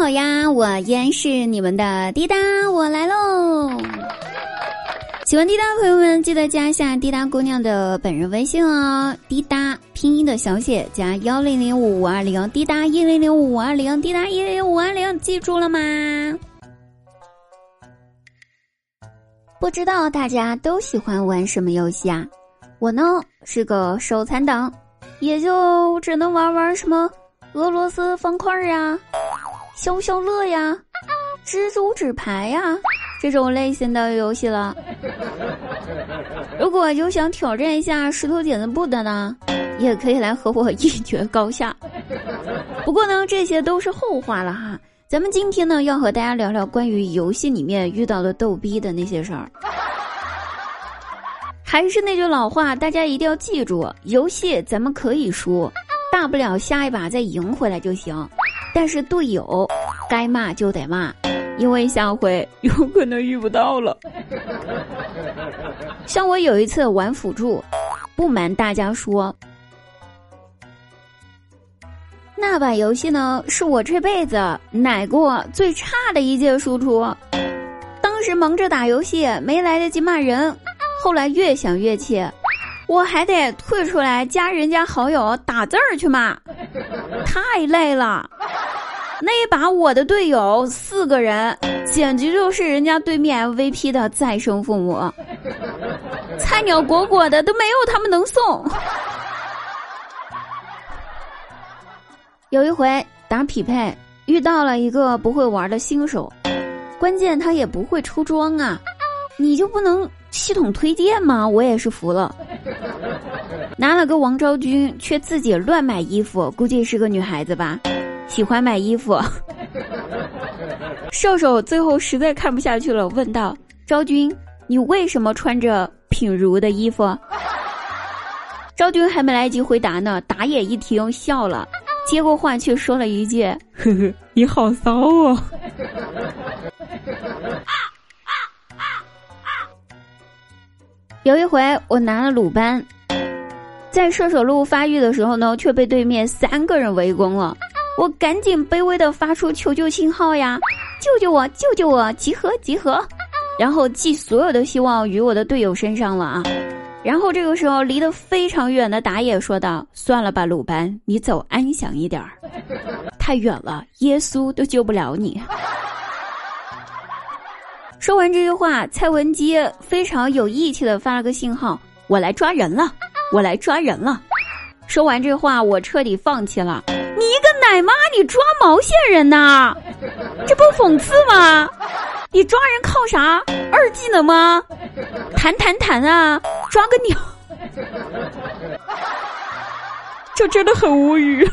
好呀，我依然是你们的滴答，我来喽。喜欢滴答的朋友们，记得加一下滴答姑娘的本人微信哦，滴答拼音的小写加幺零零五五二零，滴答一零零五五二零，滴答一零零五二零，记住了吗？不知道大家都喜欢玩什么游戏啊？我呢是个手残党，也就只能玩玩什么俄罗斯方块呀、消消乐呀、蜘蛛纸牌呀这种类型的游戏了。如果有想挑战一下石头剪子布的呢，也可以来和我一决高下。不过呢，这些都是后话了哈。咱们今天呢，要和大家聊聊关于游戏里面遇到的逗逼的那些事儿。还是那句老话，大家一定要记住：游戏咱们可以输，大不了下一把再赢回来就行。但是队友该骂就得骂，因为下回 有可能遇不到了。像我有一次玩辅助，不瞒大家说。那把游戏呢，是我这辈子奶过最差的一届输出。当时忙着打游戏，没来得及骂人。后来越想越气，我还得退出来加人家好友打字儿去骂，太累了。那一把我的队友四个人，简直就是人家对面 MVP 的再生父母，菜鸟果果的都没有他们能送。有一回打匹配，遇到了一个不会玩的新手，关键他也不会出装啊，你就不能系统推荐吗？我也是服了，拿了个王昭君，却自己乱买衣服，估计是个女孩子吧，喜欢买衣服。射手最后实在看不下去了，问道：“昭君，你为什么穿着品如的衣服？”昭君还没来得及回答呢，打野一听笑了。接过话却说了一句：“呵呵，你好骚哦。”有一回我拿了鲁班，在射手路发育的时候呢，却被对面三个人围攻了。我赶紧卑微的发出求救信号呀！救救我！救救我！集合！集合！然后寄所有的希望于我的队友身上了啊！然后这个时候，离得非常远的打野说道：“算了吧，鲁班，你走安详一点儿，太远了，耶稣都救不了你。”说完这句话，蔡文姬非常有义气的发了个信号：“我来抓人了，我来抓人了。”说完这话，我彻底放弃了。你一个奶妈，你抓毛线人呐？这不讽刺吗？你抓人靠啥？二技能吗？弹弹弹啊！抓个鸟！这真的很无语。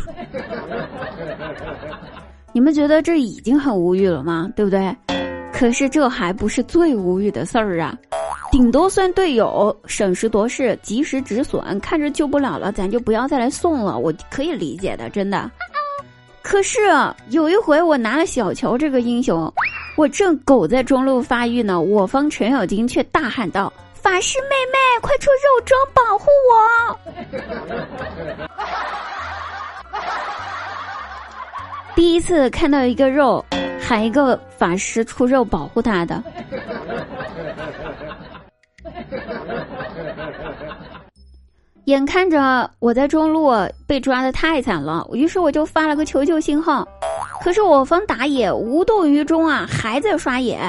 你们觉得这已经很无语了吗？对不对？可是这还不是最无语的事儿啊！顶多算队友审时度势、及时止损，看着救不了了，咱就不要再来送了。我可以理解的，真的。可是有一回我拿了小乔这个英雄，我正狗在中路发育呢，我方程咬金却大喊道：“法师妹妹，快出肉装保护我！”第一次看到一个肉，喊一个法师出肉保护他的。眼看着我在中路被抓的太惨了，于是我就发了个求救信号。可是我方打野无动于衷啊，还在刷野，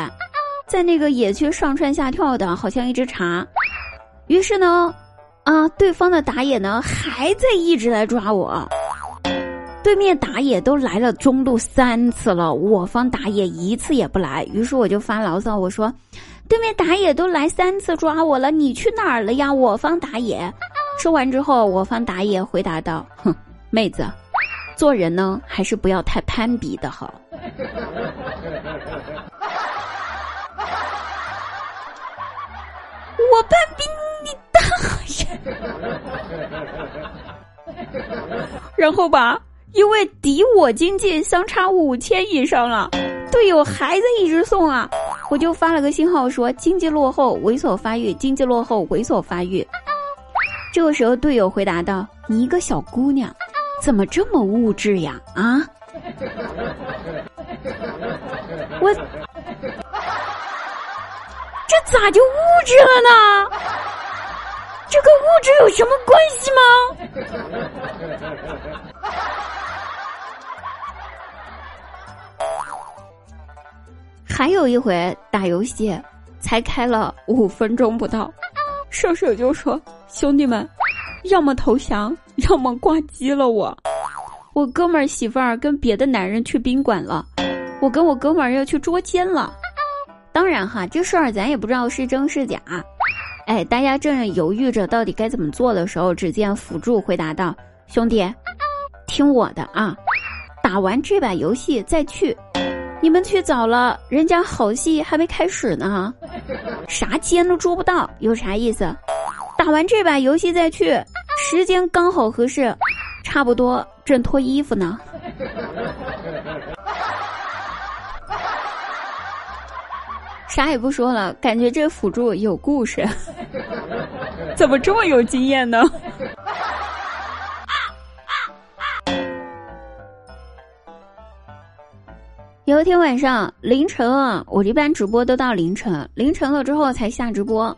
在那个野区上蹿下跳的，好像一只茶。于是呢，啊，对方的打野呢还在一直来抓我。对面打野都来了中路三次了，我方打野一次也不来。于是我就发牢骚，我说：“对面打野都来三次抓我了，你去哪儿了呀？”我方打野。说完之后，我方打野回答道：“哼，妹子，做人呢还是不要太攀比的好。”我攀比你大爷！然后吧，因为敌我经济相差五千以上了，队友还在一直送啊，我就发了个信号说：“经济落后，猥琐发育；经济落后，猥琐发育。”这个时候，队友回答道：“你一个小姑娘，怎么这么物质呀？啊！”我这咋就物质了呢？这跟物质有什么关系吗？还有一回打游戏，才开了五分钟不到，射手就说：“兄弟们，要么投降，要么挂机了。”我，我哥们儿媳妇儿跟别的男人去宾馆了，我跟我哥们儿要去捉奸了。当然哈，这事儿咱也不知道是真是假。哎，大家正犹豫着到底该怎么做的时候，只见辅助回答道：“兄弟，听我的啊，打完这把游戏再去。你们去早了，人家好戏还没开始呢，啥奸都捉不到，有啥意思？打完这把游戏再去，时间刚好合适，差不多正脱衣服呢。”啥也不说了，感觉这辅助有故事，怎么这么有经验呢？有一天晚上凌晨啊，我这般直播都到凌晨，凌晨了之后才下直播，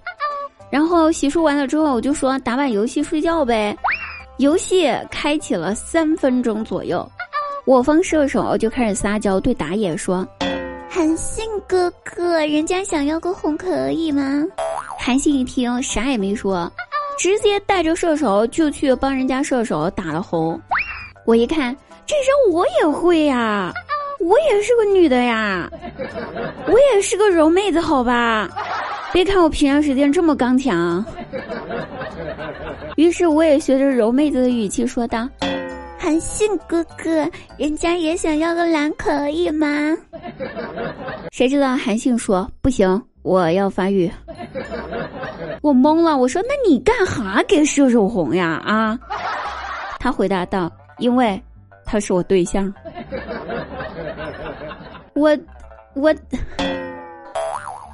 然后洗漱完了之后，我就说打把游戏睡觉呗。游戏开启了三分钟左右，我方射手就开始撒娇对打野说。韩信哥哥，人家想要个红可以吗？韩信一听啥也没说，直接带着射手就去帮人家射手打了红。我一看，这招我也会呀，我也是个女的呀，我也是个柔妹子，好吧？别看我平常时间这么刚强。于是我也学着柔妹子的语气说道。韩信哥哥，人家也想要个蓝，可以吗？谁知道韩信说不行，我要发育。我懵了，我说那你干哈给射手红呀？啊？他回答道：因为他是我对象。我，我。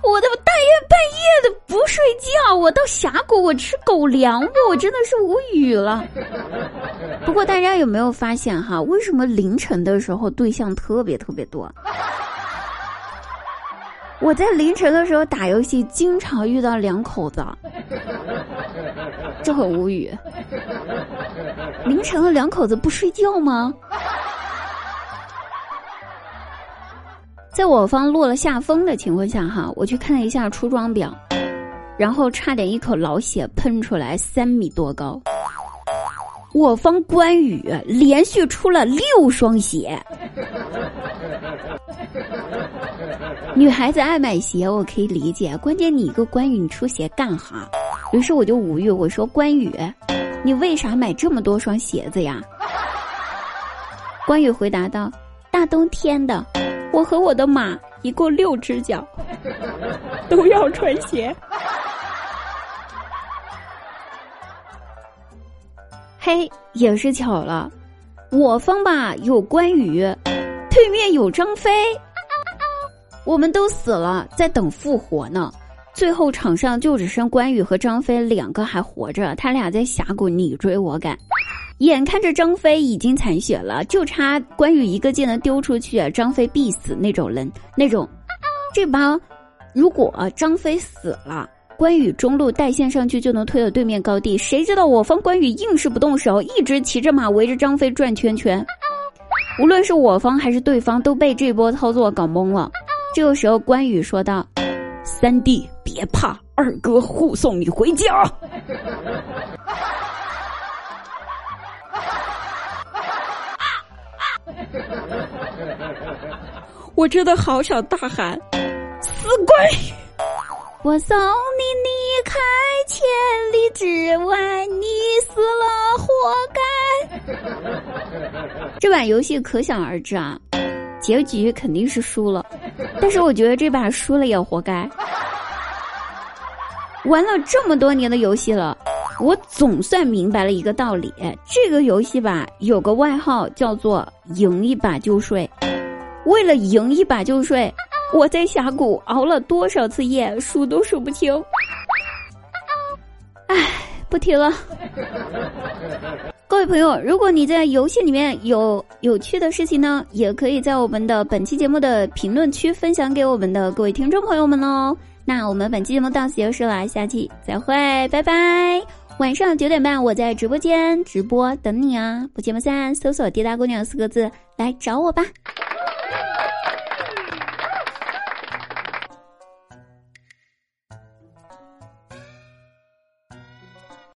我都半夜半夜的不睡觉，我到峡谷我吃狗粮不？我真的是无语了。不过大家有没有发现哈？为什么凌晨的时候对象特别特别多？我在凌晨的时候打游戏，经常遇到两口子，这很无语。凌晨的两口子不睡觉吗？在我方落了下风的情况下，哈，我去看了一下出装表，然后差点一口老血喷出来，三米多高。我方关羽连续出了六双鞋。女孩子爱买鞋，我可以理解，关键你一个关羽，你出鞋干哈？于是我就无语，我说关羽，你为啥买这么多双鞋子呀？关羽回答道：“大冬天的。”我和我的马一共六只脚，都要穿鞋。嘿，也是巧了，我方吧有关羽，对面有张飞，我们都死了，在等复活呢。最后场上就只剩关羽和张飞两个还活着，他俩在峡谷你追我赶。眼看着张飞已经残血了，就差关羽一个技能丢出去，张飞必死那种人。那种，这把如果张飞死了，关羽中路带线上去就能推到对面高地。谁知道我方关羽硬是不动手，一直骑着马围着张飞转圈圈。无论是我方还是对方，都被这波操作搞懵了。这个时候，关羽说道：“三弟别怕，二哥护送你回家。” 我真的好想大喊：“死鬼！我送你离开千里之外，你死了活该。”这把游戏可想而知啊，结局肯定是输了。但是我觉得这把输了也活该。玩了这么多年的游戏了。我总算明白了一个道理这个游戏吧有个外号叫做赢一把就睡。为了赢一把就睡我在峡谷熬了多少次夜数都数不清。唉不提了。各位朋友如果你在游戏里面有有趣的事情呢也可以在我们的本期节目的评论区分享给我们的各位听众朋友们哦。那我们本期节目到此结束了下期再会拜拜。晚上九点半，我在直播间直播等你啊。不见不散，搜索“滴答姑娘”四个字来找我吧。